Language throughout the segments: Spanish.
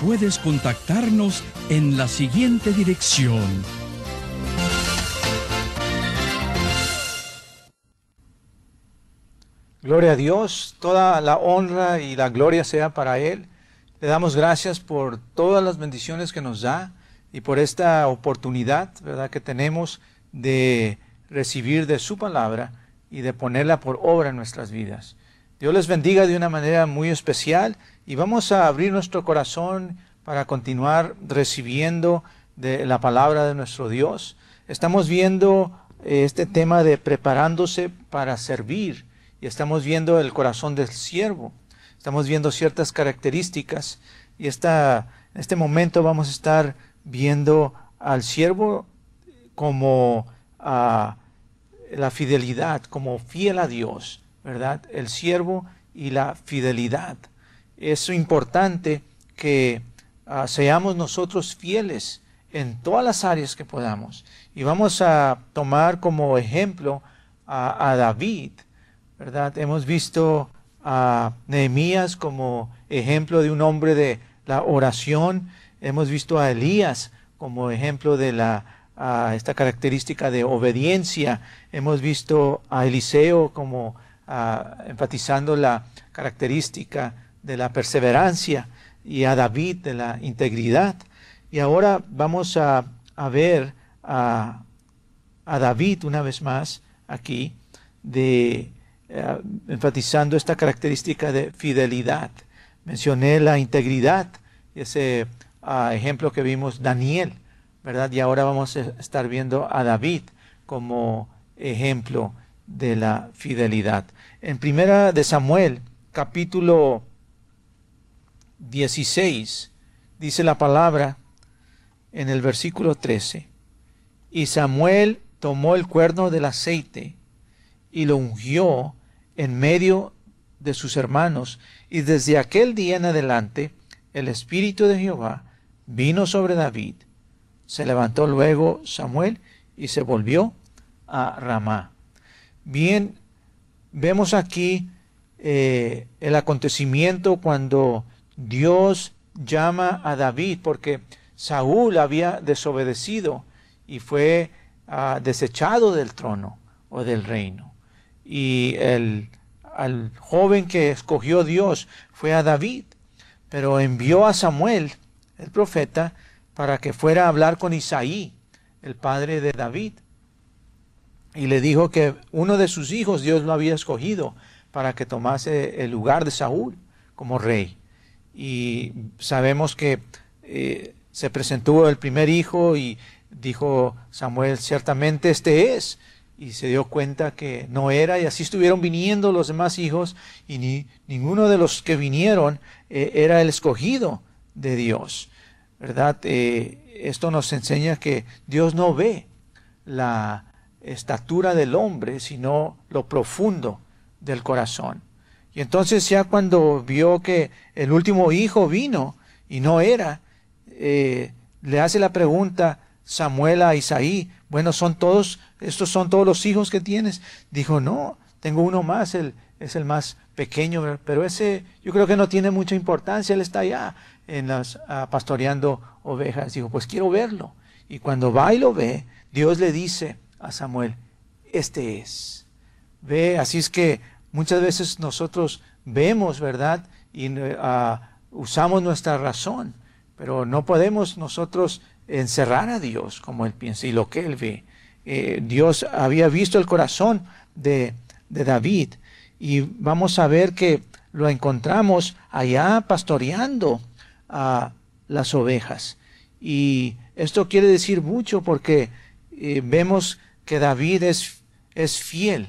puedes contactarnos en la siguiente dirección. Gloria a Dios, toda la honra y la gloria sea para Él. Le damos gracias por todas las bendiciones que nos da y por esta oportunidad, ¿verdad?, que tenemos de recibir de su palabra y de ponerla por obra en nuestras vidas. Dios les bendiga de una manera muy especial y vamos a abrir nuestro corazón para continuar recibiendo de la palabra de nuestro Dios. Estamos viendo eh, este tema de preparándose para servir y estamos viendo el corazón del siervo. Estamos viendo ciertas características y esta, en este momento vamos a estar viendo al siervo como a la fidelidad, como fiel a Dios. ¿verdad? El siervo y la fidelidad. Es importante que ah, seamos nosotros fieles en todas las áreas que podamos. Y vamos a tomar como ejemplo a, David, ¿verdad? Hemos visto a Nehemías como ejemplo de un hombre de la oración. Hemos visto a Elías como ejemplo de la esta característica de obediencia. Hemos visto a Eliseo como enfatizando la característica de la perseverancia y a David de la integridad. Y ahora vamos a, ver a, David una vez más aquí, de, eh, enfatizando esta característica de fidelidad. Mencioné la integridad, ese ah, ejemplo que vimos Daniel, ¿verdad? Y ahora vamos a estar viendo a David como ejemplo de la fidelidad. En primera de Samuel, capítulo 16, dice la palabra en el versículo 13, y Samuel tomó el cuerno del aceite y lo ungió en medio de sus hermanos, y desde aquel día en adelante el Espíritu de Jehová vino sobre David. Se levantó luego Samuel y se volvió a Ramá. Bien, vemos aquí eh, el acontecimiento cuando Dios llama a David, porque Saúl había desobedecido y fue ah, desechado del trono o del reino. Y el al joven que escogió Dios fue a David, pero envió a Samuel, el profeta, para que fuera a hablar con Isaí, el padre de David y le dijo que uno de sus hijos Dios lo había escogido para que tomase el lugar de Saúl como rey. Y sabemos que eh, se presentó el primer hijo y dijo Samuel, ciertamente este es. Y se dio cuenta que no era, y así estuvieron viniendo los demás hijos, y ni, ninguno de los que vinieron eh, era el escogido de Dios. ¿Verdad? Eh, esto nos enseña que Dios no ve la, estatura del hombre, sino lo profundo del corazón. Y entonces ya cuando vio que el último hijo vino y no era, eh, le hace la pregunta Samuel a Isaí, bueno, son todos, estos son todos los hijos que tienes. Dijo, no, tengo uno más, él es el más pequeño, pero ese yo creo que no tiene mucha importancia, él está allá en las, ah, pastoreando ovejas. Dijo, pues quiero verlo. Y cuando va y lo ve, Dios le dice, a Samuel, este es. Ve, así es que muchas veces nosotros vemos, ¿verdad? Y ah, usamos nuestra razón, pero no podemos nosotros encerrar a Dios como Él piensa y lo que Él ve. Eh, Dios había visto el corazón de, de David y vamos a ver que lo encontramos allá pastoreando a las ovejas. Y esto quiere decir mucho porque eh, vemos que David es, es fiel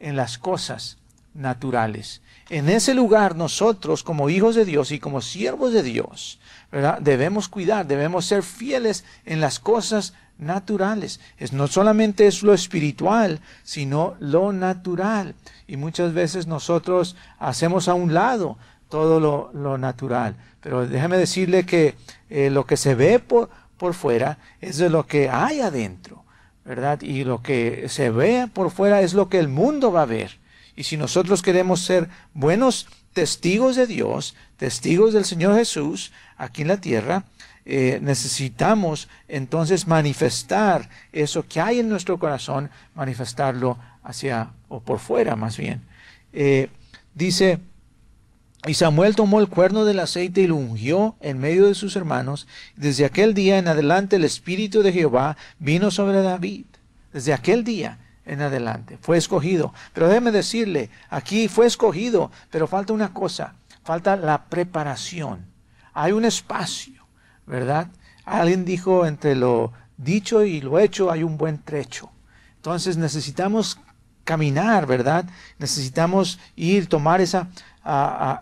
en las cosas naturales. En ese lugar nosotros como hijos de Dios y como siervos de Dios, debemos cuidar, debemos ser fieles en las cosas naturales. Es, no solamente es lo espiritual, sino lo natural. Y muchas veces nosotros hacemos a un lado todo lo, natural. Pero déjeme decirle que eh, lo que se ve por, por fuera es de lo que hay adentro, ¿verdad? Y lo que se ve por fuera es lo que el mundo va a ver. Y si nosotros queremos ser buenos testigos de Dios, testigos del Señor Jesús aquí en la tierra, eh, necesitamos entonces manifestar eso que hay en nuestro corazón, manifestarlo hacia, o por fuera más bien. Eh, dice, y Samuel tomó el cuerno del aceite y lo ungió en medio de sus hermanos. Desde aquel día en adelante el Espíritu de Jehová vino sobre David. Desde aquel día en adelante fue escogido. Pero déjeme decirle, aquí fue escogido, pero falta una cosa, falta la preparación. Hay un espacio, ¿verdad? Alguien dijo entre lo dicho y lo hecho hay un buen trecho. Entonces necesitamos caminar, ¿verdad? Necesitamos ir, tomar esa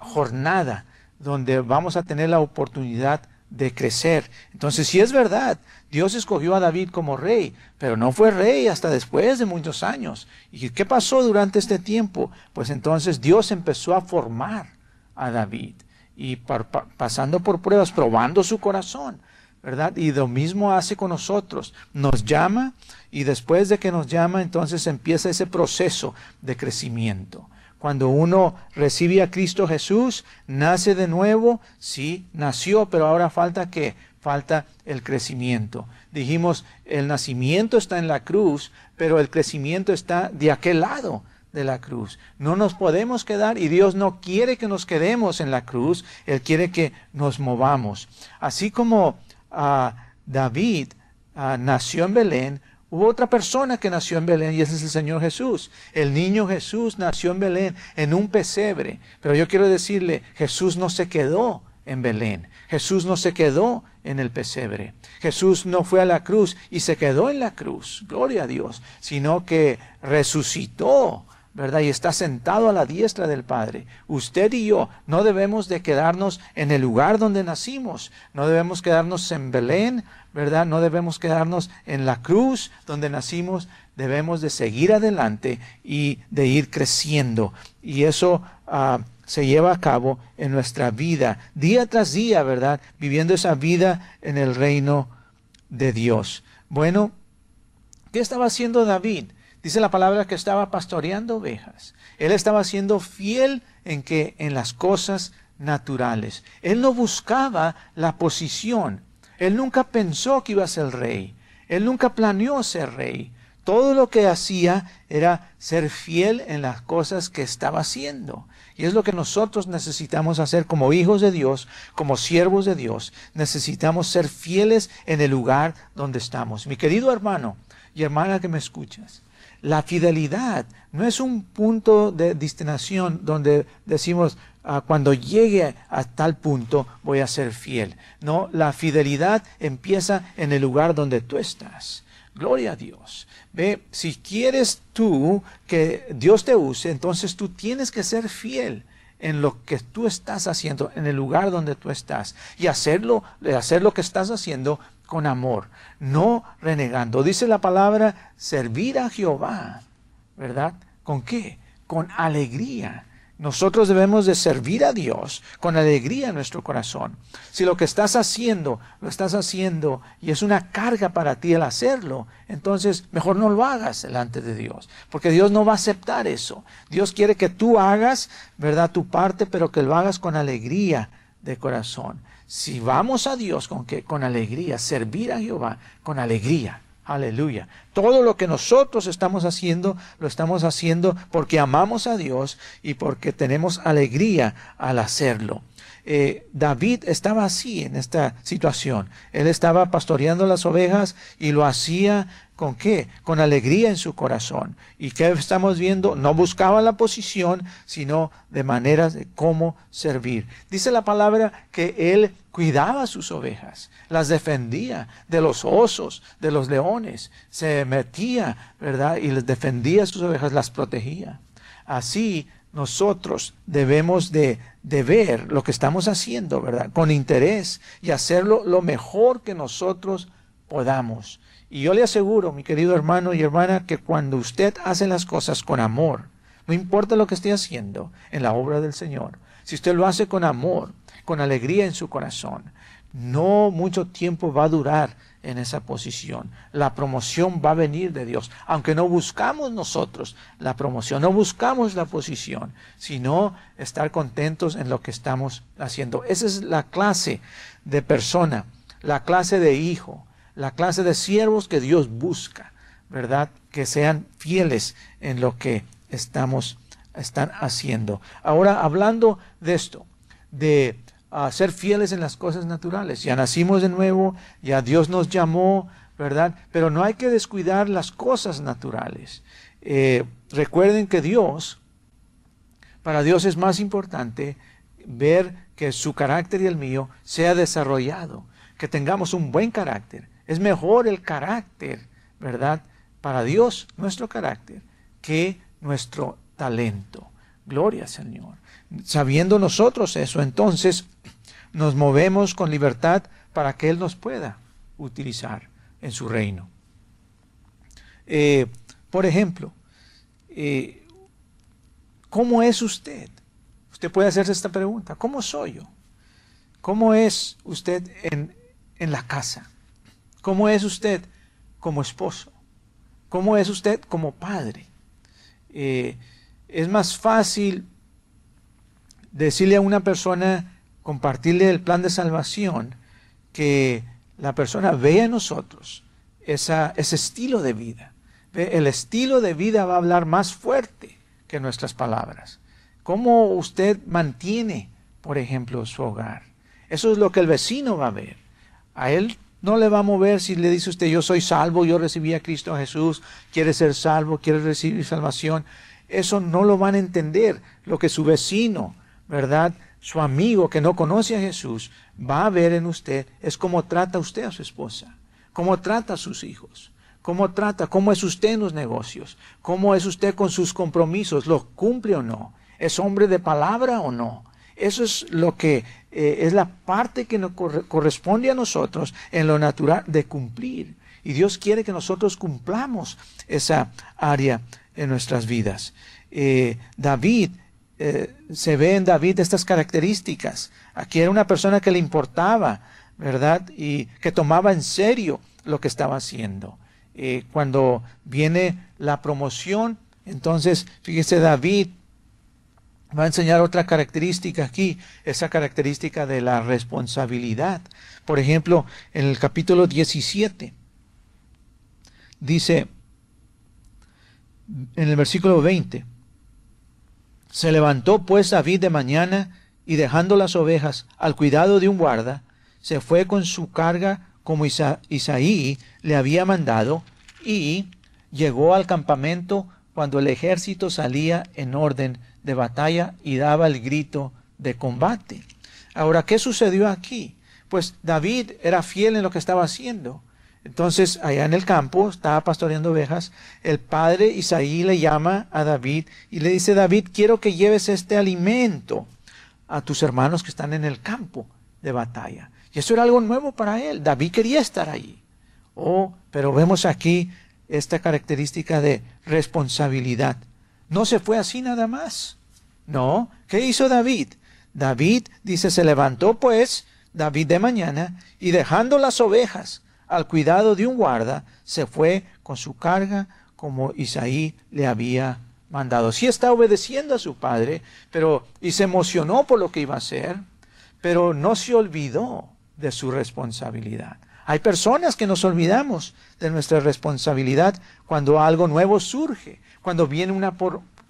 jornada donde vamos a tener la oportunidad de crecer. Entonces, si es verdad, Dios escogió a David como rey, pero no fue rey hasta después de muchos años. ¿Y qué pasó durante este tiempo? Pues entonces Dios empezó a formar a David y pasando por pruebas, probando su corazón, ¿verdad? Y lo mismo hace con nosotros. Nos llama y después de que nos llama, entonces empieza ese proceso de crecimiento. Cuando uno recibe a Cristo Jesús, nace de nuevo, sí, nació, pero ahora falta que falta el crecimiento. Dijimos, el nacimiento está en la cruz, pero el crecimiento está de aquel lado de la cruz. No nos podemos quedar y Dios no quiere que nos quedemos en la cruz, Él quiere que nos movamos. Así como ah, David ah, nació en Belén, Hubo otra persona que nació en Belén y ese es el Señor Jesús. El niño Jesús nació en Belén, en un pesebre. Pero yo quiero decirle, Jesús no se quedó en Belén. Jesús no se quedó en el pesebre. Jesús no fue a la cruz y se quedó en la cruz, gloria a Dios, sino que resucitó ¿verdad? Y está sentado a la diestra del Padre. Usted y yo no debemos de quedarnos en el lugar donde nacimos, no debemos quedarnos en Belén, ¿verdad? No debemos quedarnos en la cruz donde nacimos, debemos de seguir adelante y de ir creciendo. Y eso ah, se lleva a cabo en nuestra vida, día tras día, ¿verdad? Viviendo esa vida en el reino de Dios. Bueno, ¿qué estaba haciendo David? Dice la palabra que estaba pastoreando ovejas. Él estaba siendo fiel en que en las cosas naturales. Él no buscaba la posición. Él nunca pensó que iba a ser rey. Él nunca planeó ser rey. Todo lo que hacía era ser fiel en las cosas que estaba haciendo. Y es lo que nosotros necesitamos hacer como hijos de Dios, como siervos de Dios. Necesitamos ser fieles en el lugar donde estamos. Mi querido hermano y hermana que me escuchas, la fidelidad no es un punto de destinación donde decimos, ah, cuando llegue a tal punto voy a ser fiel. No, la fidelidad empieza en el lugar donde tú estás. Gloria a Dios. Ve, si quieres tú que Dios te use, entonces tú tienes que ser fiel en lo que tú estás haciendo, en el lugar donde tú estás, y hacerlo, hacer lo que estás haciendo con amor, no renegando. Dice la palabra, servir a Jehová, ¿verdad? ¿Con qué? Con alegría. Nosotros debemos de servir a Dios con alegría en nuestro corazón. Si lo que estás haciendo, lo estás haciendo y es una carga para ti el hacerlo, entonces mejor no lo hagas delante de Dios, porque Dios no va a aceptar eso. Dios quiere que tú hagas, ¿verdad?, tu parte, pero que lo hagas con alegría de corazón si vamos a Dios con, que, con alegría, servir a Jehová con alegría, aleluya. Todo lo que nosotros estamos haciendo, lo estamos haciendo porque amamos a Dios y porque tenemos alegría al hacerlo. Eh, David estaba así en esta situación. Él estaba pastoreando las ovejas y lo hacía ¿Con qué? Con alegría en su corazón. ¿Y qué estamos viendo? No buscaba la posición, sino de maneras de cómo servir. Dice la palabra que él cuidaba sus ovejas, las defendía de los osos, de los leones, se metía, ¿verdad? Y les defendía sus ovejas, las protegía. Así nosotros debemos de, de, ver lo que estamos haciendo, ¿verdad? Con interés y hacerlo lo mejor que nosotros podamos. Y yo le aseguro, mi querido hermano y hermana, que cuando usted hace las cosas con amor, no importa lo que esté haciendo en la obra del Señor, si usted lo hace con amor, con alegría en su corazón, no mucho tiempo va a durar en esa posición. La promoción va a venir de Dios, aunque no buscamos nosotros la promoción, no buscamos la posición, sino estar contentos en lo que estamos haciendo. Esa es la clase de persona, la clase de hijo, la clase de siervos que Dios busca, ¿verdad? Que sean fieles en lo que estamos están haciendo. Ahora, hablando de esto, de ah, ser fieles en las cosas naturales. Ya nacimos de nuevo, ya Dios nos llamó, ¿verdad? Pero no hay que descuidar las cosas naturales. Eh, recuerden que Dios, para Dios es más importante ver que su carácter y el mío sea desarrollado, que tengamos un buen carácter, es mejor el carácter, ¿verdad? Para Dios, nuestro carácter, que nuestro talento. Gloria Señor. Sabiendo nosotros eso, entonces nos movemos con libertad para que Él nos pueda utilizar en su reino. Eh, por ejemplo, eh, ¿cómo es usted? Usted puede hacerse esta pregunta. ¿Cómo soy yo? ¿Cómo es usted en, en la casa? ¿Cómo es usted como esposo? ¿Cómo es usted como padre? Eh, es más fácil decirle a una persona, compartirle el plan de salvación, que la persona vea en nosotros esa, ese estilo de vida. El estilo de vida va a hablar más fuerte que nuestras palabras. ¿Cómo usted mantiene, por ejemplo, su hogar? Eso es lo que el vecino va a ver. A él no le va a mover si le dice usted, yo soy salvo, yo recibí a Cristo Jesús, quiere ser salvo, quiere recibir salvación. Eso no lo van a entender. Lo que su vecino, ¿verdad? Su amigo que no conoce a Jesús va a ver en usted es cómo trata usted a su esposa, cómo trata a sus hijos, cómo trata, cómo es usted en los negocios, cómo es usted con sus compromisos, lo cumple o no, es hombre de palabra o no. Eso es lo que eh, es la parte que nos corresponde a nosotros en lo natural de cumplir. Y Dios quiere que nosotros cumplamos esa área en nuestras vidas. Eh, David, eh, se ve en David estas características. Aquí era una persona que le importaba, ¿verdad? Y que tomaba en serio lo que estaba haciendo. cuando viene la promoción, entonces, fíjese, David va a enseñar otra característica aquí, esa característica de la responsabilidad. Por ejemplo, en el capítulo 17, dice, en el versículo 20, se levantó pues David de mañana y dejando las ovejas al cuidado de un guarda, se fue con su carga como Isaí le había mandado y llegó al campamento cuando el ejército salía en orden de batalla y daba el grito de combate. Ahora, ¿qué sucedió aquí? Pues David era fiel en lo que estaba haciendo. Entonces, allá en el campo, estaba pastoreando ovejas, el padre Isaí le llama a David y le dice, David, quiero que lleves este alimento a tus hermanos que están en el campo de batalla. Y eso era algo nuevo para él. David quería estar allí. Oh, pero vemos aquí esta característica de responsabilidad. No se fue así nada más. No, ¿qué hizo David? David dice, se levantó pues David de mañana y dejando las ovejas al cuidado de un guarda, se fue con su carga como Isaí le había mandado. Sí está obedeciendo a su padre, pero y se emocionó por lo que iba a hacer, pero no se olvidó de su responsabilidad. Hay personas que nos olvidamos de nuestra responsabilidad cuando algo nuevo surge, cuando viene una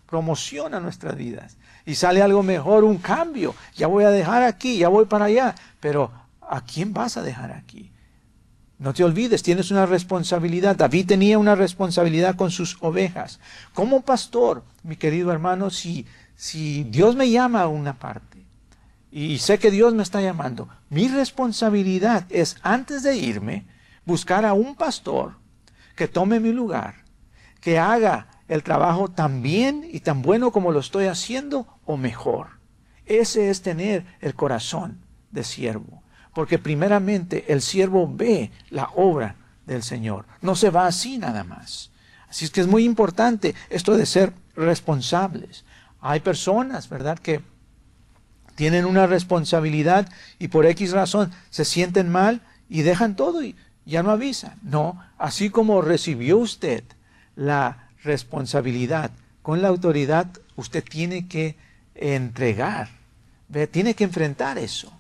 promoción a nuestras vidas. Y sale algo mejor, un cambio. Ya voy a dejar aquí, ya voy para allá. Pero ¿a quién vas a dejar aquí? No te olvides, tienes una responsabilidad. David tenía una responsabilidad con sus ovejas. Como pastor, mi querido hermano, si, si Dios me llama a una parte y sé que Dios me está llamando, mi responsabilidad es antes de irme buscar a un pastor que tome mi lugar, que haga el trabajo tan bien y tan bueno como lo estoy haciendo o mejor. Ese es tener el corazón de siervo. Porque primeramente el siervo ve la obra del Señor. No se va así nada más. Así es que es muy importante esto de ser responsables. Hay personas, ¿verdad?, que tienen una responsabilidad y por X razón se sienten mal y dejan todo y ya no avisan. No, así como recibió usted la responsabilidad con la autoridad, usted tiene que entregar, tiene que enfrentar eso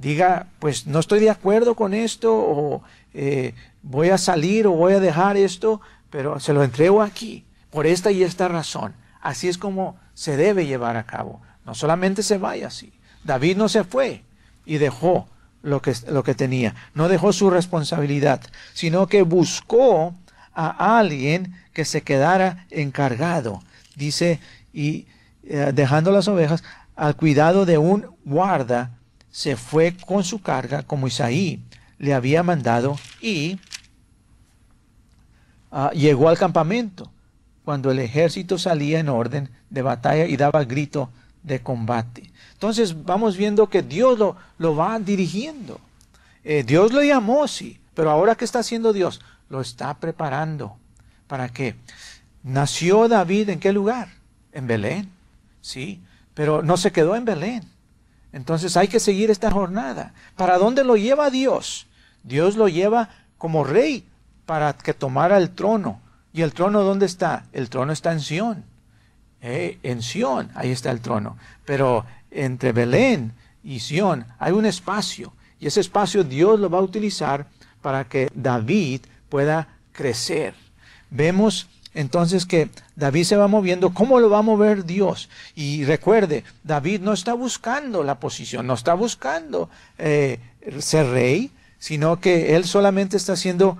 diga, pues no estoy de acuerdo con esto, o eh, voy a salir o voy a dejar esto, pero se lo entrego aquí, por esta y esta razón. Así es como se debe llevar a cabo. No solamente se vaya así. David no se fue y dejó lo que, lo que tenía, no dejó su responsabilidad, sino que buscó a alguien que se quedara encargado. Dice, y eh, dejando las ovejas al cuidado de un guarda se fue con su carga como Isaí le había mandado y ah, llegó al campamento cuando el ejército salía en orden de batalla y daba grito de combate. Entonces vamos viendo que Dios lo, lo va dirigiendo. Eh, Dios lo llamó, sí, pero ahora ¿qué está haciendo Dios? Lo está preparando. ¿Para qué? Nació David en qué lugar? En Belén, sí, pero no se quedó en Belén. Entonces hay que seguir esta jornada. ¿Para dónde lo lleva Dios? Dios lo lleva como rey para que tomara el trono. ¿Y el trono dónde está? El trono está en Sión. Eh, en Sión, ahí está el trono. Pero entre Belén y Sión hay un espacio. Y ese espacio Dios lo va a utilizar para que David pueda crecer. Vemos entonces que David se va moviendo, ¿cómo lo va a mover Dios? Y recuerde, David no está buscando la posición, no está buscando eh, ser rey, sino que él solamente está siendo,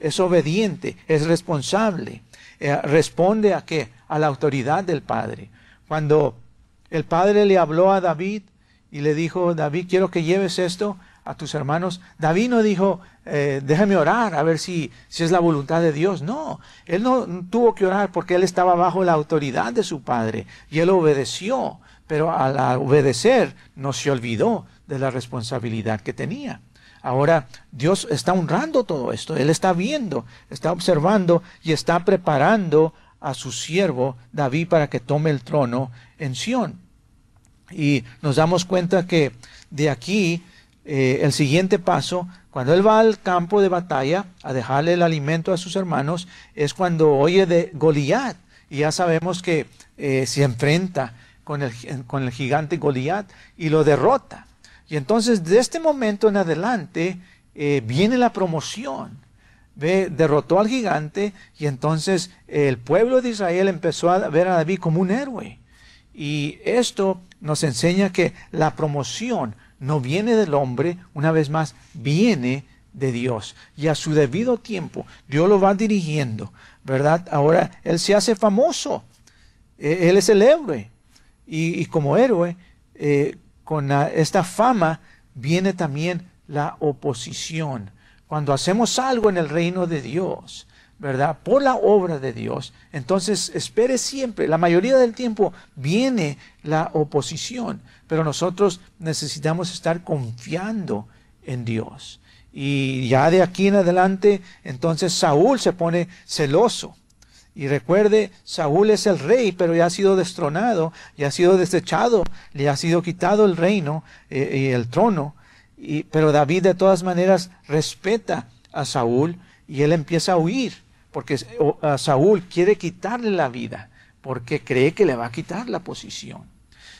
es obediente, es responsable, eh, responde a qué? A la autoridad del Padre. Cuando el Padre le habló a David y le dijo, David, quiero que lleves esto a tus hermanos. David no dijo, eh, déjame orar a ver si, si es la voluntad de Dios. No, él no tuvo que orar porque él estaba bajo la autoridad de su padre y él obedeció, pero al obedecer no se olvidó de la responsabilidad que tenía. Ahora Dios está honrando todo esto, Él está viendo, está observando y está preparando a su siervo David para que tome el trono en Sión. Y nos damos cuenta que de aquí eh, el siguiente paso, cuando él va al campo de batalla a dejarle el alimento a sus hermanos, es cuando oye de Goliat. Y ya sabemos que eh, se enfrenta con el, con el gigante Goliat y lo derrota. Y entonces de este momento en adelante eh, viene la promoción. Ve, derrotó al gigante y entonces el pueblo de Israel empezó a ver a David como un héroe. Y esto nos enseña que la promoción no viene del hombre, una vez más, viene de Dios. Y a su debido tiempo, Dios lo va dirigiendo, ¿verdad? Ahora Él se hace famoso. E, él es el héroe. Y, como héroe, eh, con esta fama viene también la oposición. Cuando hacemos algo en el reino de Dios, ¿verdad? Por la obra de Dios. Entonces, espere siempre, la mayoría del tiempo viene la oposición, pero nosotros necesitamos estar confiando en Dios. Y ya de aquí en adelante, entonces Saúl se pone celoso. Y recuerde, Saúl es el rey, pero ya ha sido destronado, ya ha sido desechado, le ha sido quitado el reino eh, y el trono. Y, pero David de todas maneras respeta a Saúl y él empieza a huir porque Saúl quiere quitarle la vida, porque cree que le va a quitar la posición.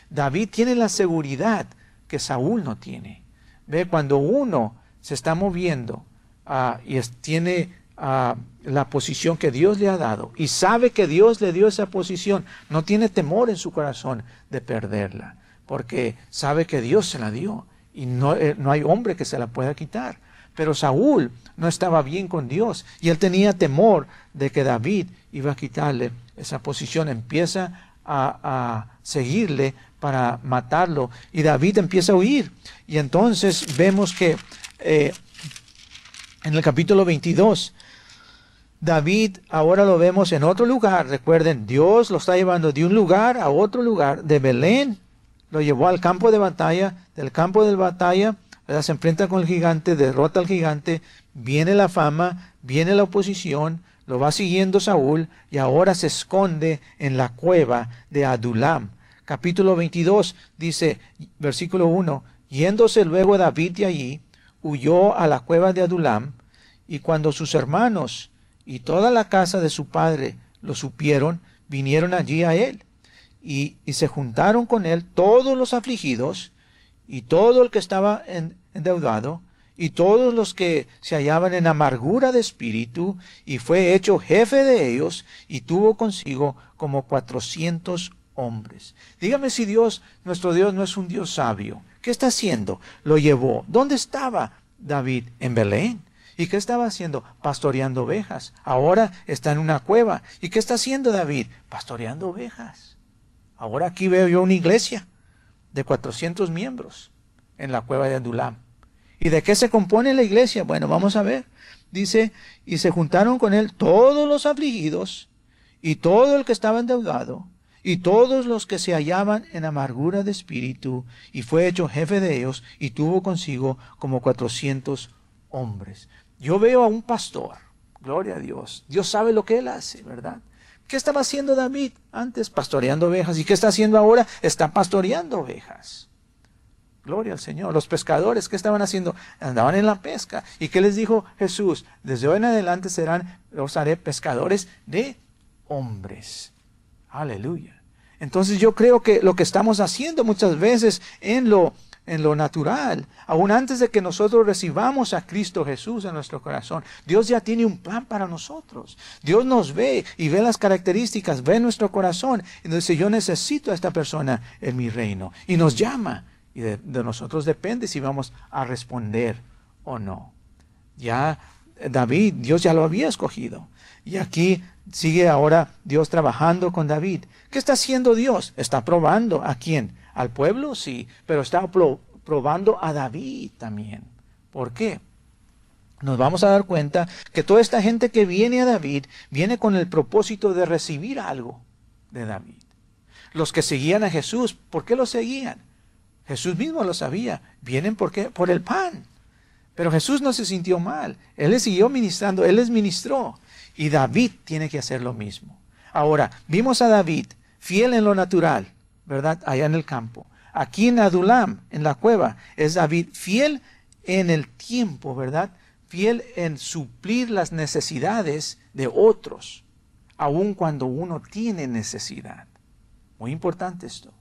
David tiene la seguridad que Saúl no tiene. Ve, cuando uno se está moviendo ah, y tiene a la posición que Dios le ha dado y sabe que Dios le dio esa posición, no tiene temor en su corazón de perderla, porque sabe que Dios se la dio y no, eh, no hay hombre que se la pueda quitar. Pero Saúl no estaba bien con Dios y él tenía temor de que David iba a quitarle esa posición. Empieza a, seguirle para matarlo y David empieza a huir. Y entonces vemos que eh, en el capítulo 22 David ahora lo vemos en otro lugar. Recuerden, Dios lo está llevando de un lugar a otro lugar, de Belén. Lo llevó al campo de batalla, del campo de batalla, se enfrenta con el gigante, derrota al gigante, viene la fama, viene la oposición, lo va siguiendo Saúl y ahora se esconde en la cueva de Adulam. Capítulo 22 dice, versículo 1, yéndose luego David de allí, huyó a la cueva de Adulam, y cuando sus hermanos y toda la casa de su padre lo supieron, vinieron allí a él, y, se juntaron con él todos los afligidos, y todo el que estaba endeudado, y todos los que se hallaban en amargura de espíritu, y fue hecho jefe de ellos, y tuvo consigo como cuatrocientos hombres. Dígame si Dios, nuestro Dios, no es un Dios sabio. ¿Qué está haciendo? Lo llevó. ¿Dónde estaba David? En Belén. ¿Y qué estaba haciendo? Pastoreando ovejas. Ahora está en una cueva. ¿Y qué está haciendo David? Pastoreando ovejas. Ahora aquí veo yo una iglesia de 400 miembros en la cueva de Adulam. ¿Y de qué se compone la iglesia? Bueno, vamos a ver. Dice, y se juntaron con él todos los afligidos y todo el que estaba endeudado y todos los que se hallaban en amargura de espíritu, y fue hecho jefe de ellos, y tuvo consigo como cuatrocientos hombres. Yo veo a un pastor, gloria a Dios, Dios sabe lo que él hace, ¿verdad? ¿Qué estaba haciendo David antes? Pastoreando ovejas. ¿Y qué está haciendo ahora? Está pastoreando ovejas. Gloria al Señor. Los pescadores, ¿qué estaban haciendo? Andaban en la pesca. ¿Y qué les dijo Jesús? Desde hoy en adelante serán, los haré pescadores de hombres. Aleluya. Entonces yo creo que lo que estamos haciendo muchas veces en lo en lo natural, aún antes de que nosotros recibamos a Cristo Jesús en nuestro corazón. Dios ya tiene un plan para nosotros. Dios nos ve y ve las características, ve nuestro corazón y nos dice, yo necesito a esta persona en mi reino. Y nos llama. Y de, nosotros depende si vamos a responder o no. Ya David, Dios ya lo había escogido. Y aquí sigue ahora Dios trabajando con David. ¿Qué está haciendo Dios? Está probando a quién? Al pueblo sí, pero está probando a David también. ¿Por qué? Nos vamos a dar cuenta que toda esta gente que viene a David viene con el propósito de recibir algo de David. Los que seguían a Jesús, ¿por qué lo seguían? Jesús mismo lo sabía. Vienen por el pan. Pero Jesús no se sintió mal. Él les siguió ministrando, él les ministró. Y David tiene que hacer lo mismo. Ahora, vimos a David fiel en lo natural, ¿verdad? Allá en el campo. Aquí en Adulam, en la cueva, es David fiel en el tiempo, ¿verdad? Fiel en suplir las necesidades de otros, aun cuando uno tiene necesidad. Muy importante esto.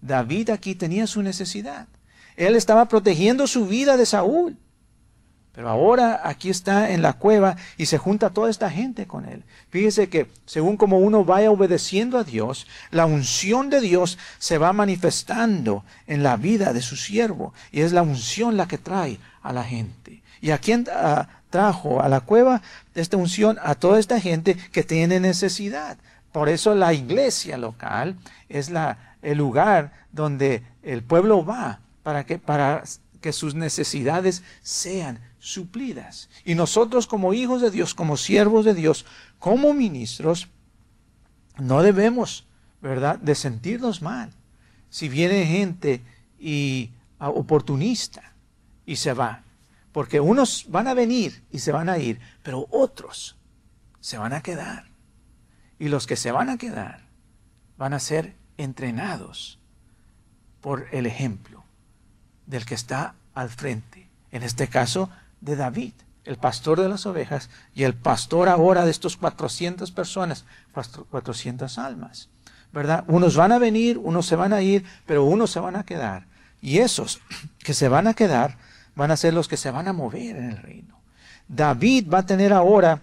David aquí tenía su necesidad. Él estaba protegiendo su vida de Saúl. Pero ahora aquí está en la cueva y se junta toda esta gente con él. Fíjese que según como uno vaya obedeciendo a Dios, la unción de Dios se va manifestando en la vida de su siervo. Y es la unción la que trae a la gente. ¿Y a quién trajo a la cueva esta unción? A toda esta gente que tiene necesidad. Por eso la iglesia local es la, el lugar donde el pueblo va para que, para que sus necesidades sean suplidas. Y nosotros como hijos de Dios, como siervos de Dios, como ministros, no debemos, ¿verdad?, de sentirnos mal. Si viene gente y ah, oportunista y se va, porque unos van a venir y se van a ir, pero otros se van a quedar. Y los que se van a quedar van a ser entrenados por el ejemplo del que está al frente. En este caso, de David, el pastor de las ovejas, y el pastor ahora de estos 400 personas, 400 almas. ¿Verdad? Unos van a venir, unos se van a ir, pero unos se van a quedar. Y esos que se van a quedar van a ser los que se van a mover en el reino. David va a tener ahora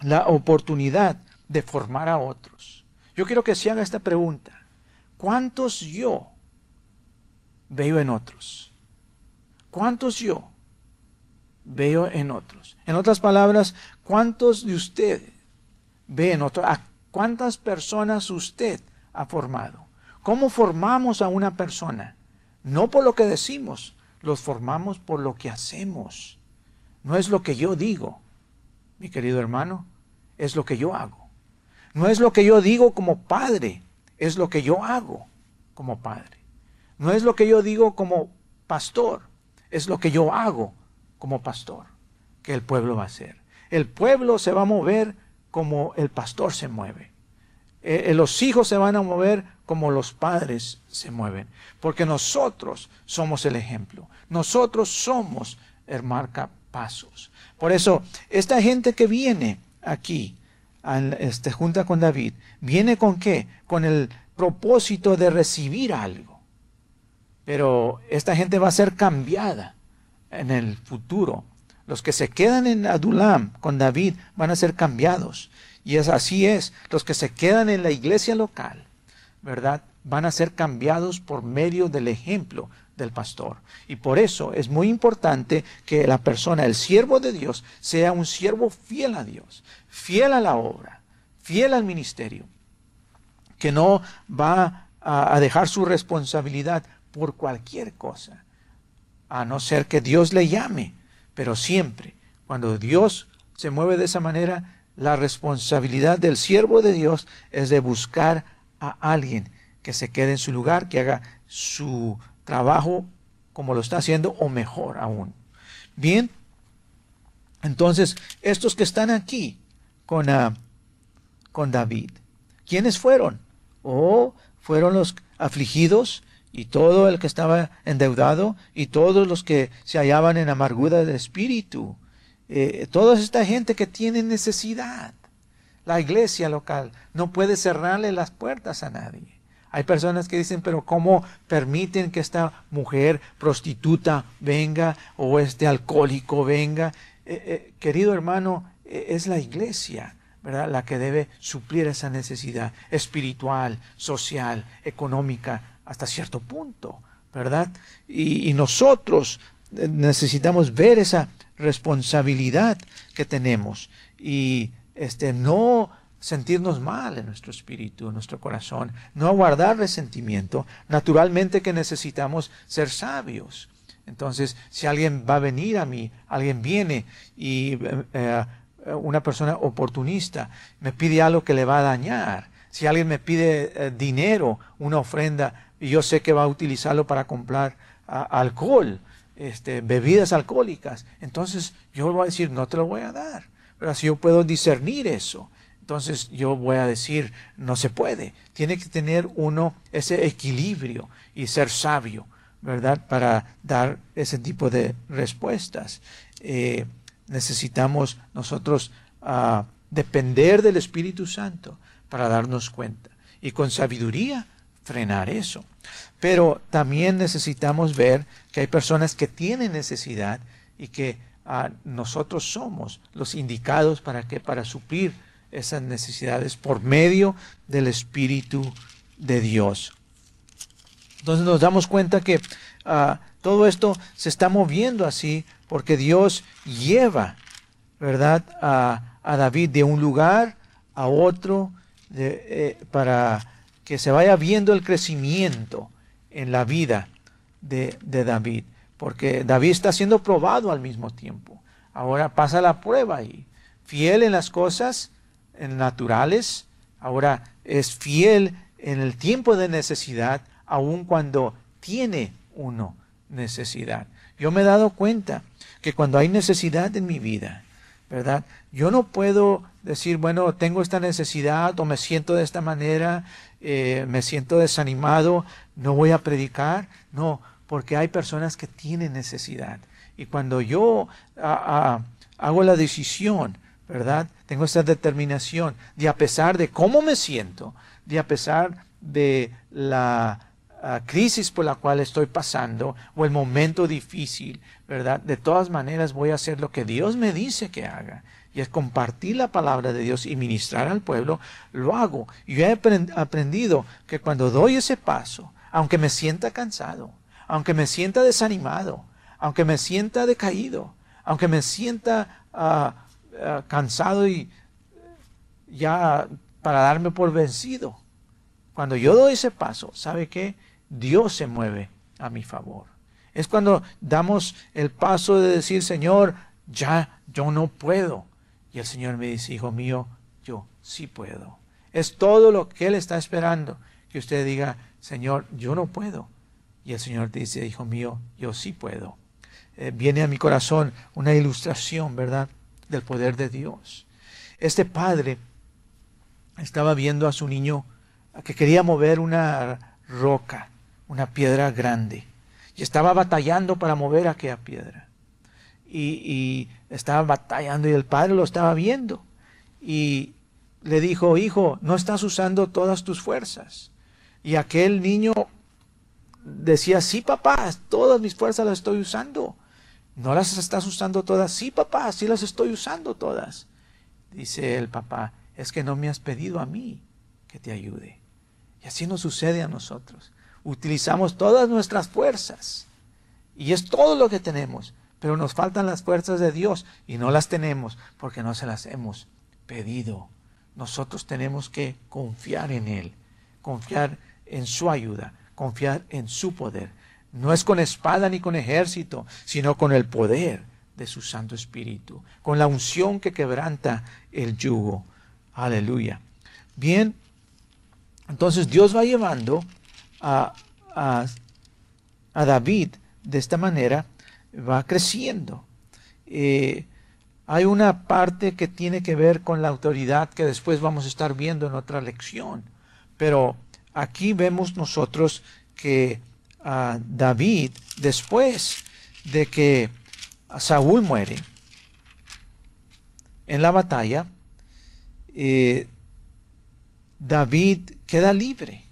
la oportunidad de formar a otros. Yo quiero que se haga esta pregunta. ¿Cuántos yo veo en otros? ¿Cuántos yo veo en otros? En otras palabras, ¿cuántos de ustedes ve en otros? ¿A cuántas personas usted ha formado? ¿Cómo formamos a una persona? No por lo que decimos, los formamos por lo que hacemos. No es lo que yo digo, mi querido hermano, es lo que yo hago. No es lo que yo digo como padre, es lo que yo hago como padre. No es lo que yo digo como pastor, es lo que yo hago como pastor, que el pueblo va a hacer. El pueblo se va a mover como el pastor se mueve. Eh, eh, los hijos se van a mover como los padres se mueven, porque nosotros somos el ejemplo. Nosotros somos el marcapasos. Por eso, esta gente que viene aquí, este, junta con David, viene con qué? Con el propósito de recibir algo. Pero esta gente va a ser cambiada en el futuro. Los que se quedan en Adulam con David van a ser cambiados. Y es así es. Los que se quedan en la iglesia local, ¿verdad? Van a ser cambiados por medio del ejemplo del pastor. Y por eso es muy importante que la persona, el siervo de Dios, sea un siervo fiel a Dios, fiel a la obra, fiel al ministerio, que no va a, dejar su responsabilidad por cualquier cosa, a no ser que Dios le llame. Pero siempre, cuando Dios se mueve de esa manera, la responsabilidad del siervo de Dios es de buscar a alguien que se quede en su lugar, que haga su trabajo como lo está haciendo o mejor aún. Bien, entonces estos que están aquí con, ah, con David, ¿quiénes fueron? Oh, fueron los afligidos y todo el que estaba endeudado y todos los que se hallaban en amargura del espíritu. Eh, toda esta gente que tiene necesidad. La iglesia local no puede cerrarle las puertas a nadie. Hay personas que dicen, pero ¿cómo permiten que esta mujer prostituta venga o este alcohólico venga? Eh, eh, querido hermano, es la iglesia, ¿verdad? La que debe suplir esa necesidad espiritual, social, económica, hasta cierto punto, ¿verdad? Y, nosotros necesitamos ver esa responsabilidad que tenemos y este, no sentirnos mal en nuestro espíritu, en nuestro corazón, no guardar resentimiento. Naturalmente que necesitamos ser sabios. Entonces, si alguien va a venir a mí, alguien viene y eh, eh, una persona oportunista me pide algo que le va a dañar, si alguien me pide eh, dinero, una ofrenda, y yo sé que va a utilizarlo para comprar alcohol, este, bebidas alcohólicas, entonces yo voy a decir, no te lo voy a dar. Pero si yo puedo discernir eso, entonces yo voy a decir, no se puede. Tiene que tener uno ese equilibrio y ser sabio, ¿verdad? Para dar ese tipo de respuestas. Eh, necesitamos nosotros ah, depender del Espíritu Santo para darnos cuenta y con sabiduría frenar eso. Pero también necesitamos ver que hay personas que tienen necesidad y que ah, nosotros somos los indicados para que para suplir esas necesidades por medio del Espíritu de Dios. Entonces nos damos cuenta que ah, todo esto se está moviendo así porque Dios lleva, ¿verdad?, a, David de un lugar a otro eh, para que se vaya viendo el crecimiento en la vida de, David. Porque David está siendo probado al mismo tiempo. Ahora pasa la prueba y fiel en las cosas naturales, ahora es fiel en el tiempo de necesidad, aun cuando tiene uno necesidad. Yo me he dado cuenta que cuando hay necesidad en mi vida, ¿verdad? Yo no puedo decir, bueno, tengo esta necesidad o me siento de esta manera, eh, me siento desanimado, no voy a predicar. No, porque hay personas que tienen necesidad. Y cuando yo hago la decisión ¿verdad? Tengo esa determinación de a pesar de cómo me siento, de a pesar de la crisis por la cual estoy pasando o el momento difícil, ¿verdad? De todas maneras voy a hacer lo que Dios me dice que haga. Y es compartir la palabra de Dios y ministrar al pueblo, lo hago. Yo he aprendido que cuando doy ese paso, aunque me sienta cansado, aunque me sienta desanimado, aunque me sienta decaído, aunque me sienta ah, ah, cansado y ya para darme por vencido, cuando yo doy ese paso, ¿sabe qué? Dios se mueve a mi favor. Es cuando damos el paso de decir, Señor, ya yo no puedo. Y el Señor me dice, hijo mío, yo sí puedo. Es todo lo que Él está esperando. Que usted diga, Señor, yo no puedo. Y el Señor dice, hijo mío, yo sí puedo. Eh, viene a mi corazón una ilustración, ¿verdad? Del poder de Dios. Este padre estaba viendo a su niño que quería mover una roca, una piedra grande. Y estaba batallando para mover aquella piedra. Y, estaba batallando y el padre lo estaba viendo. Y le dijo, hijo, no estás usando todas tus fuerzas. Y aquel niño decía, sí, papá, todas mis fuerzas las estoy usando. ¿No las estás usando todas? Sí, papá, sí las estoy usando todas. Dice el papá, es que no me has pedido a mí que te ayude. Y así nos sucede a nosotros utilizamos todas nuestras fuerzas y es todo lo que tenemos, pero nos faltan las fuerzas de Dios y no las tenemos porque no se las hemos pedido. Nosotros tenemos que confiar en Él, confiar en su ayuda, confiar en su poder. No es con espada ni con ejército, sino con el poder de su Santo Espíritu, con la unción que quebranta el yugo. Aleluya. Bien, entonces Dios va llevando a, David de esta manera, va creciendo. Eh, hay una parte que tiene que ver con la autoridad que después vamos a estar viendo en otra lección. Pero aquí vemos nosotros que a David, después de que Saúl muere en la batalla, eh, David queda libre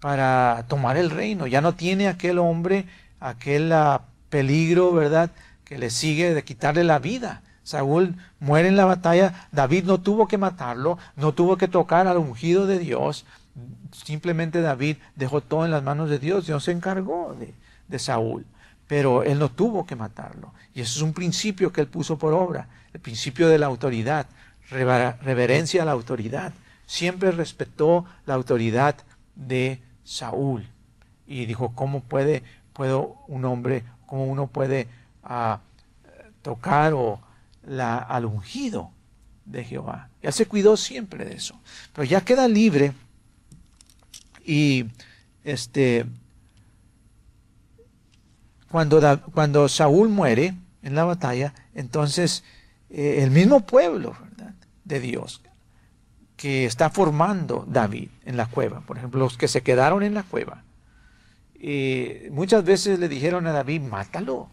para tomar el reino. Ya no tiene aquel hombre aquel ah, peligro, ¿verdad?, que le sigue de quitarle la vida. Saúl muere en la batalla, David no tuvo que matarlo, no tuvo que tocar al ungido de Dios, simplemente David dejó todo en las manos de Dios, Dios se encargó de, de Saúl, pero él no tuvo que matarlo. Y eso es un principio que él puso por obra, el principio de la autoridad, reverencia a la autoridad. Siempre respetó la autoridad de Saúl. Y dijo, ¿cómo puede puedo un hombre, cómo uno puede ah, tocar o la, al ungido de Jehová? Ya se cuidó siempre de eso. Pero ya queda libre y este cuando, cuando Saúl muere en la batalla, entonces eh, el mismo pueblo de Dios que está formando David en la cueva. Por ejemplo, los que se quedaron en la cueva. Y muchas veces le dijeron a David, mátalo,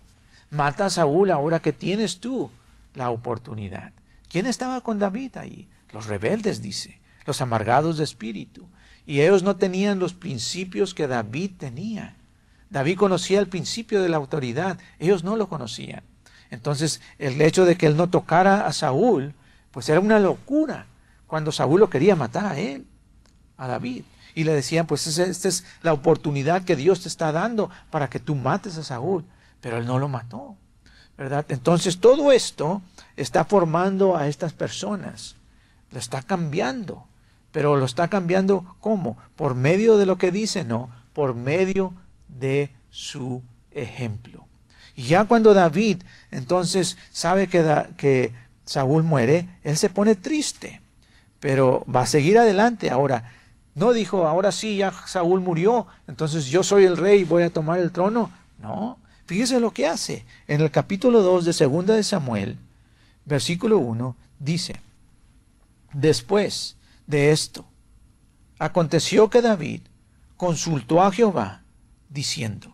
mata a Saúl ahora que tienes tú la oportunidad. ¿Quién estaba con David ahí? Los rebeldes, dice, los amargados de espíritu. Y ellos no tenían los principios que David tenía. David conocía el principio de la autoridad, ellos no lo conocían. Entonces, el hecho de que él no tocara a Saúl, pues era una locura cuando Saúl lo quería matar a él, a David. Y le decían, pues esta es la oportunidad que Dios te está dando para que tú mates a Saúl. Pero él no lo mató, ¿verdad? Entonces todo esto está formando a estas personas. Lo está cambiando. Pero lo está cambiando ¿cómo? Por medio de lo que dice, no, por medio de su ejemplo. Y ya cuando David entonces sabe que, que Saúl muere, él se pone triste pero va a seguir adelante. Ahora, no dijo, ahora sí, ya Saúl murió, entonces yo soy el rey voy a tomar el trono. No, fíjese lo que hace. En el capítulo 2 de Segunda de Samuel, versículo 1, dice, después de esto, aconteció que David consultó a Jehová, diciendo,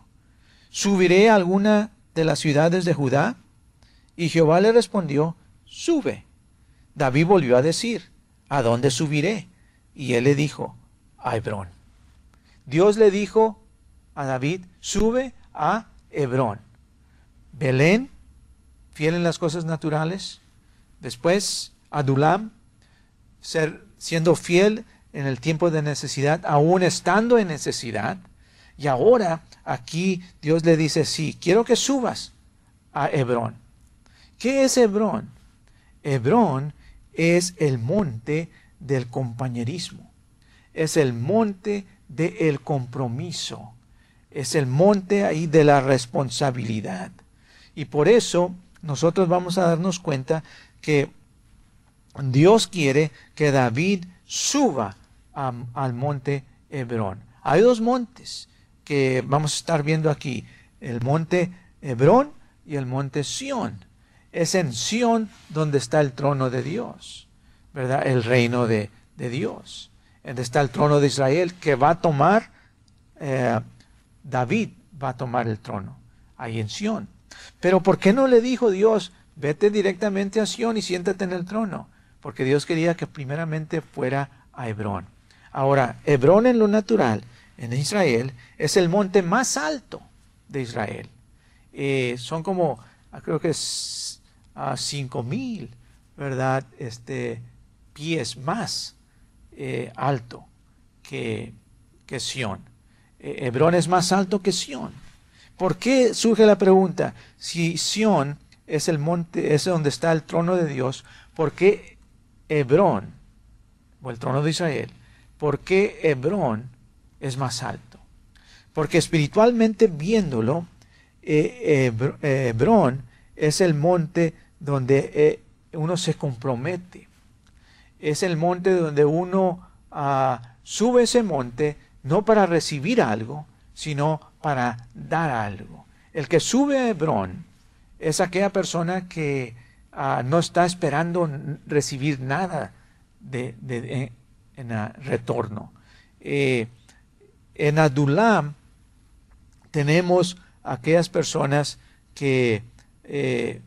¿subiré a alguna de las ciudades de Judá? Y Jehová le respondió, sube. David volvió a decir, ¿a dónde subiré? Y él le dijo, a Hebrón. Dios le dijo a David, sube a Hebrón. Belén, fiel en las cosas naturales, Después, Adulam, ser, siendo fiel en el tiempo de necesidad, aún estando en necesidad. Y ahora aquí Dios le dice, sí, quiero que subas a Hebrón. ¿Qué es Hebrón? Hebrón es el monte del compañerismo, es el monte del compromiso, es el monte ahí de la responsabilidad. Y por eso nosotros vamos a darnos cuenta que Dios quiere que David suba al monte Hebrón. Hay dos montes que vamos a estar viendo aquí, el monte Hebrón y el monte Sión. Es en Sión donde está el trono de Dios, ¿verdad? El reino de, Dios. Donde está el trono de Israel que va a tomar, eh, David va a tomar el trono, ahí en Sión. Pero ¿por qué no le dijo Dios, vete directamente a Sión y siéntate en el trono? Porque Dios quería que primeramente fuera a Hebrón. Ahora, Hebrón en lo natural, en Israel, es el monte más alto de Israel. Eh, son como, ah, creo que es a cinco mil, ¿verdad? Este, pies más eh, alto que, que Sión. Eh, Hebrón es más alto que Sión. ¿Por qué surge la pregunta? Si Sión es el monte, es donde está el trono de Dios, ¿por qué Hebrón, o el trono de Israel, ¿por qué Hebrón es más alto? Porque espiritualmente viéndolo, eh, Hebrón es el monte donde uno se compromete. Es el monte donde uno ah, sube ese monte no para recibir algo, sino para dar algo. El que sube a Hebrón es aquella persona que ah, no está esperando recibir nada de, en retorno. Eh, en Adulam tenemos aquellas personas que eh,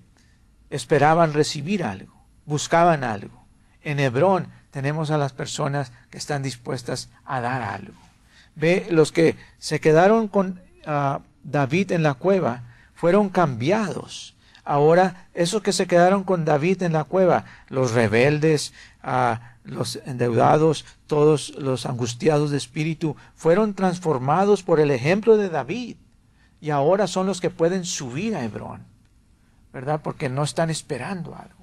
esperaban recibir algo, buscaban algo. En Hebrón tenemos a las personas que están dispuestas a dar algo. Ve, los que se quedaron con ah, David en la cueva fueron cambiados. Ahora, esos que se quedaron con David en la cueva, los rebeldes, ah, los endeudados, todos los angustiados de espíritu, fueron transformados por el ejemplo de David. Y ahora son los que pueden subir a Hebrón, ¿verdad? Porque no están esperando algo.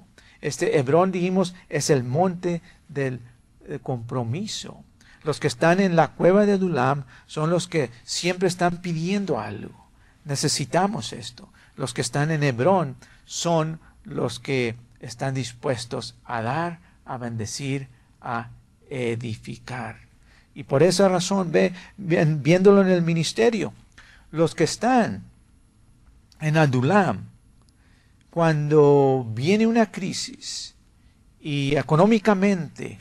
Este Hebrón, dijimos, es el monte del eh, compromiso. Los que están en la cueva de Adulam son los que siempre están pidiendo algo. Necesitamos esto. Los que están en Hebrón son los que están dispuestos a dar, a bendecir, a edificar. Y por esa razón, ve, viéndolo en el ministerio, los que están en Adulam, cuando viene una crisis y económicamente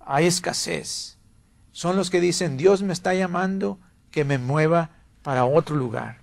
hay escasez, son los que dicen, Dios me está llamando que me mueva para otro lugar.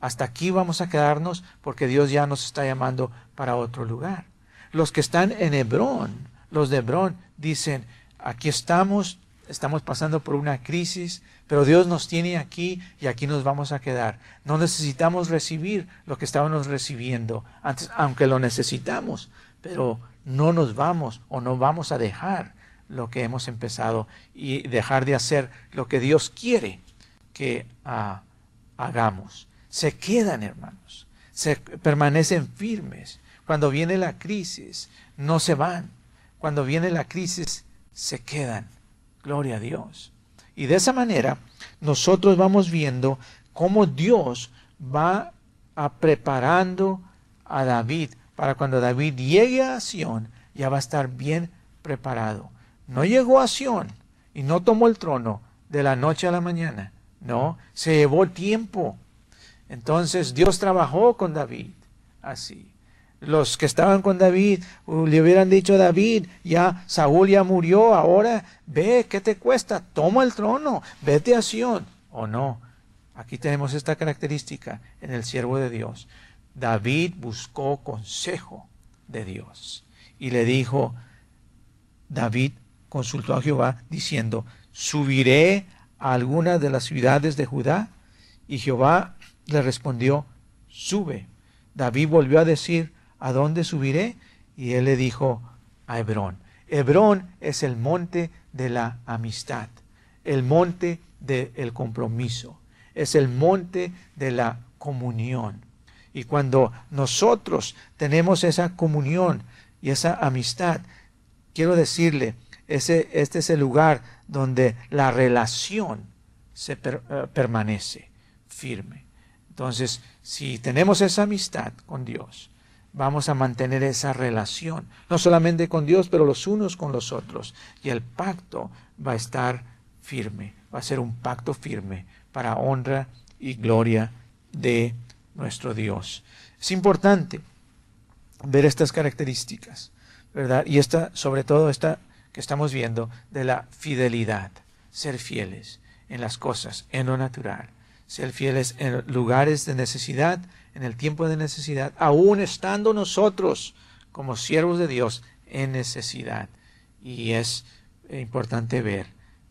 Hasta aquí vamos a quedarnos porque Dios ya nos está llamando para otro lugar. Los que están en Hebrón, los de Hebrón, dicen, aquí estamos, estamos pasando por una crisis, pero Dios nos tiene aquí y aquí nos vamos a quedar. No necesitamos recibir lo que estábamos recibiendo antes, aunque lo necesitamos, pero no nos vamos o no vamos a dejar lo que hemos empezado y dejar de hacer lo que Dios quiere que ah, hagamos. Se quedan, hermanos, se permanecen firmes. Cuando viene la crisis, no se van. Cuando viene la crisis, se quedan. Gloria a Dios. Y de esa manera, nosotros vamos viendo cómo Dios va a preparando a David para cuando David llegue a Sión, ya va a estar bien preparado. No llegó a Sión y no tomó el trono de la noche a la mañana. No, se llevó tiempo. Entonces Dios trabajó con David así. Los que estaban con David le hubieran dicho a David, ya Saúl ya murió, ahora ve, ¿qué te cuesta? Toma el trono, vete a Sión. O no, aquí tenemos esta característica en el siervo de Dios. David buscó consejo de Dios y le dijo, David consultó a Jehová diciendo, ¿subiré a alguna de las ciudades de Judá? Y Jehová le respondió, sube. David volvió a decir, ¿a dónde subiré? y él le dijo a Hebrón. Hebrón es el monte de la amistad, el monte del compromiso, es el monte de la comunión. Y cuando nosotros tenemos esa comunión y esa amistad, quiero decirle, ese, este es el lugar donde la relación se eh, permanece firme. Entonces, si tenemos esa amistad con Dios, vamos a mantener esa relación, no solamente con Dios, pero los unos con los otros. Y el pacto va a estar firme, va a ser un pacto firme para honra y gloria de nuestro Dios. Es importante ver estas características, ¿verdad? Y esta, sobre todo esta que estamos viendo de la fidelidad, ser fieles en las cosas, en lo natural, ser fieles en lugares de necesidad, en el tiempo de necesidad, aún estando nosotros como siervos de Dios en necesidad. Y es importante ver,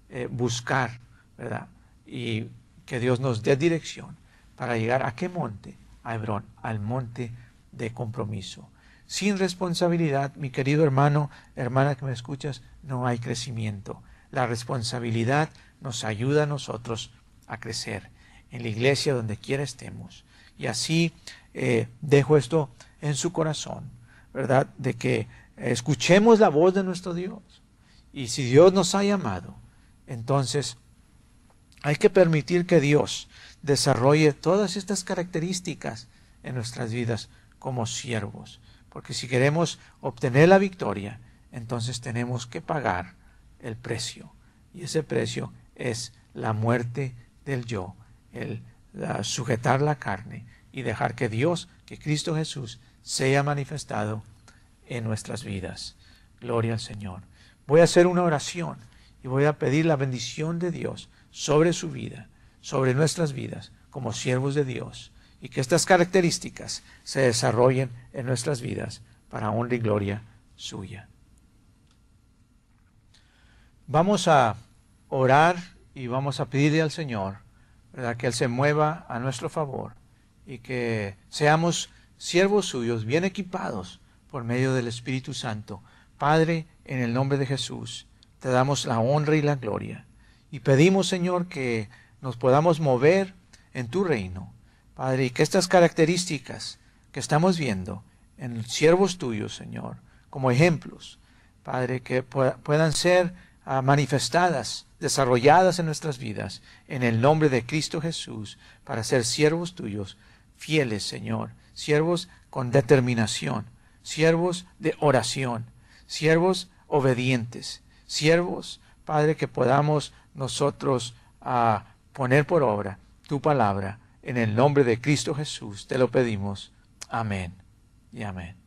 eh, buscar, ¿verdad? Y que Dios nos dé dirección para llegar a qué monte? A Hebrón, al monte de compromiso. Sin responsabilidad, mi querido hermano, hermana que me escuchas, no hay crecimiento. La responsabilidad nos ayuda a nosotros a crecer en la iglesia donde quiera estemos. Y así eh, dejo esto en su corazón, ¿verdad? De que escuchemos la voz de nuestro Dios. Y si Dios nos ha llamado, entonces hay que permitir que Dios desarrolle todas estas características en nuestras vidas como siervos. Porque si queremos obtener la victoria, entonces tenemos que pagar el precio. Y ese precio es la muerte del yo, el sujetar la carne y dejar que Dios, que Cristo Jesús, sea manifestado en nuestras vidas. Gloria al Señor. Voy a hacer una oración y voy a pedir la bendición de Dios sobre su vida, sobre nuestras vidas, como siervos de Dios, y que estas características se desarrollen en nuestras vidas para honra y gloria suya. Vamos a orar y vamos a pedirle al Señor que Él se mueva a nuestro favor y que seamos siervos suyos, bien equipados por medio del Espíritu Santo. Padre, en el nombre de Jesús, te damos la honra y la gloria. Y pedimos, Señor, que nos podamos mover en tu reino. Padre, y que estas características que estamos viendo en siervos tuyos, Señor, como ejemplos, Padre, que puedan ser manifestadas desarrolladas en nuestras vidas en el nombre de Cristo Jesús para ser siervos tuyos, fieles, Señor, siervos con determinación, siervos de oración, siervos obedientes, siervos, Padre, que podamos nosotros ah, poner por obra tu palabra. En el nombre de Cristo Jesús te lo pedimos. Amén y amén.